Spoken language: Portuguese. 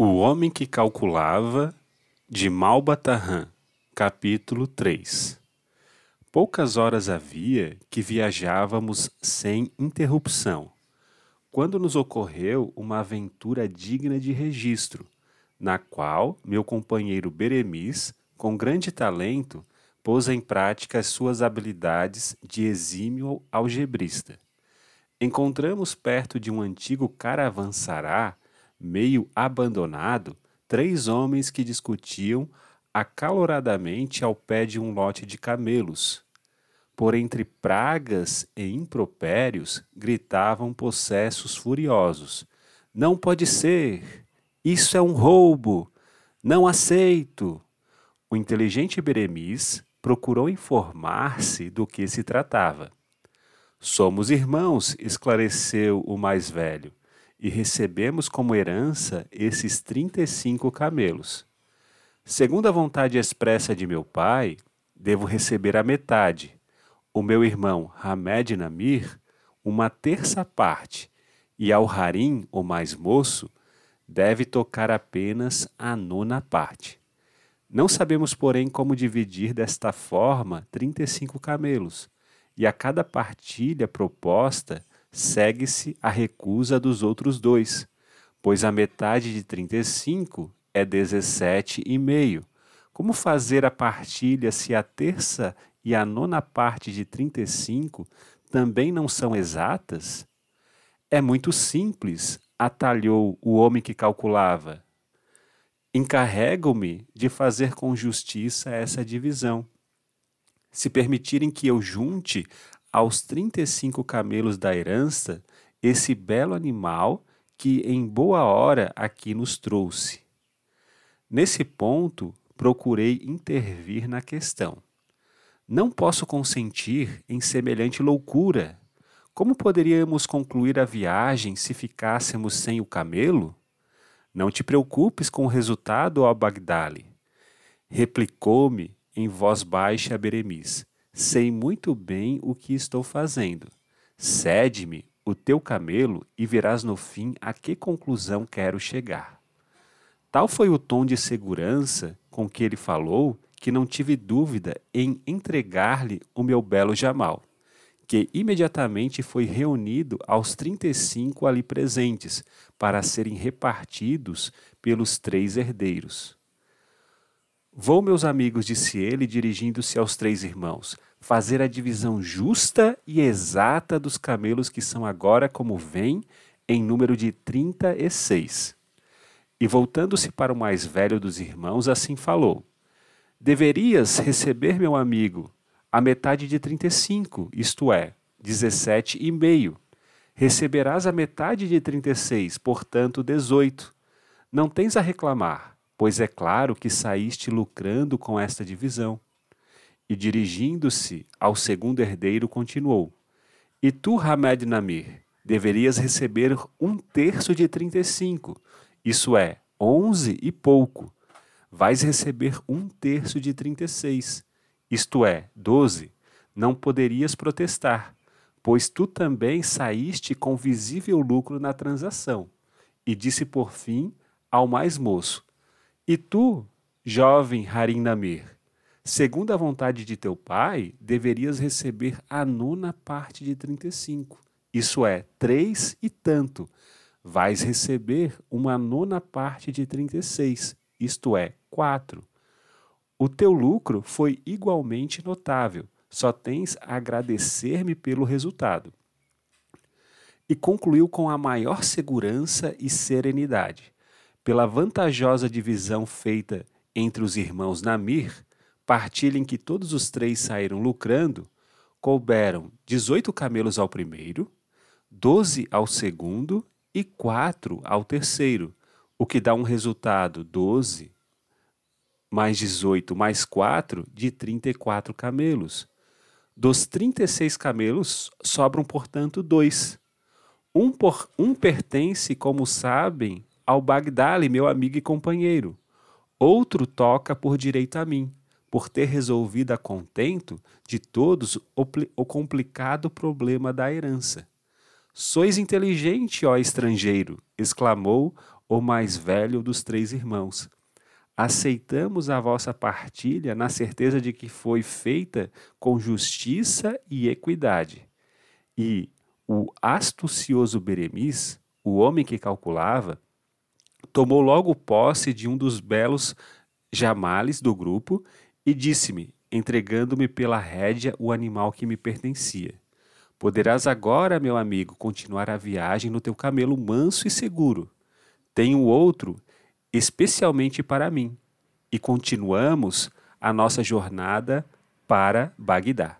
O homem que calculava, de Malbatarran, capítulo 3 Poucas horas havia que viajávamos sem interrupção, quando nos ocorreu uma aventura digna de registro, na qual meu companheiro Beremis, com grande talento, pôs em prática as suas habilidades de exímio algebrista. Encontramos perto de um antigo caravansará meio abandonado, três homens que discutiam acaloradamente ao pé de um lote de camelos. Por entre pragas e impropérios, gritavam possessos furiosos: Não pode ser! Isso é um roubo! Não aceito! O inteligente Beremis procurou informar-se do que se tratava. Somos irmãos, esclareceu o mais velho e recebemos como herança esses trinta e cinco camelos. Segundo a vontade expressa de meu pai, devo receber a metade, o meu irmão Hamed Namir, uma terça parte, e ao Harim, o mais moço, deve tocar apenas a nona parte. Não sabemos, porém, como dividir desta forma trinta e cinco camelos, e a cada partilha proposta segue-se a recusa dos outros dois, pois a metade de 35 é 17,5. Como fazer a partilha se a terça e a nona parte de 35 também não são exatas? É muito simples, atalhou o homem que calculava. Encarrego-me de fazer com justiça essa divisão. Se permitirem que eu junte aos 35 camelos da herança esse belo animal que em boa hora aqui nos trouxe. Nesse ponto, procurei intervir na questão. Não posso consentir em semelhante loucura. Como poderíamos concluir a viagem se ficássemos sem o camelo? Não te preocupes com o resultado, ó Bagdali. Replicou-me em voz baixa Beremis. Sei muito bem o que estou fazendo. Cede-me o teu camelo e verás no fim a que conclusão quero chegar. Tal foi o tom de segurança com que ele falou que não tive dúvida em entregar-lhe o meu belo Jamal, que imediatamente foi reunido aos trinta e cinco ali presentes para serem repartidos pelos três herdeiros. Vou, meus amigos, disse ele, dirigindo-se aos três irmãos, fazer a divisão justa e exata dos camelos que são agora como vem, em número de trinta e seis. E voltando-se para o mais velho dos irmãos, assim falou: Deverias receber, meu amigo, a metade de trinta e cinco, isto é, dezessete e meio. Receberás a metade de trinta e seis, portanto, dezoito. Não tens a reclamar, pois é claro que saíste lucrando com esta divisão. E dirigindo-se ao segundo herdeiro, continuou: E tu, Hamed Namir, deverias receber um terço de trinta e cinco, isso é, onze e pouco. Vais receber um terço de trinta e seis, isto é, doze. Não poderias protestar, pois tu também saíste com visível lucro na transação. E disse por fim ao mais moço: E tu, jovem Harim Namir, Segundo a vontade de teu pai, deverias receber a nona parte de 35, isso é, três e tanto. Vais receber uma nona parte de 36, isto é, quatro. O teu lucro foi igualmente notável, só tens a agradecer-me pelo resultado. E concluiu com a maior segurança e serenidade. Pela vantajosa divisão feita entre os irmãos Namir, partilha em que todos os três saíram lucrando, couberam 18 camelos ao primeiro, 12 ao segundo e 4 ao terceiro, o que dá um resultado 12 mais 18 mais 4 de 34 camelos. Dos 36 camelos sobram, portanto, dois. Um, por, um pertence, como sabem, ao Bagdali, meu amigo e companheiro. Outro toca por direito a mim por ter resolvido a contento de todos o, o complicado problema da herança. Sois inteligente, ó estrangeiro! exclamou o mais velho dos três irmãos. Aceitamos a vossa partilha na certeza de que foi feita com justiça e equidade. E o astucioso Beremis, o homem que calculava, tomou logo posse de um dos belos jamales do grupo e disse-me, entregando-me pela rédea o animal que me pertencia: Poderás agora, meu amigo, continuar a viagem no teu camelo manso e seguro. Tenho outro especialmente para mim, e continuamos a nossa jornada para Bagdá.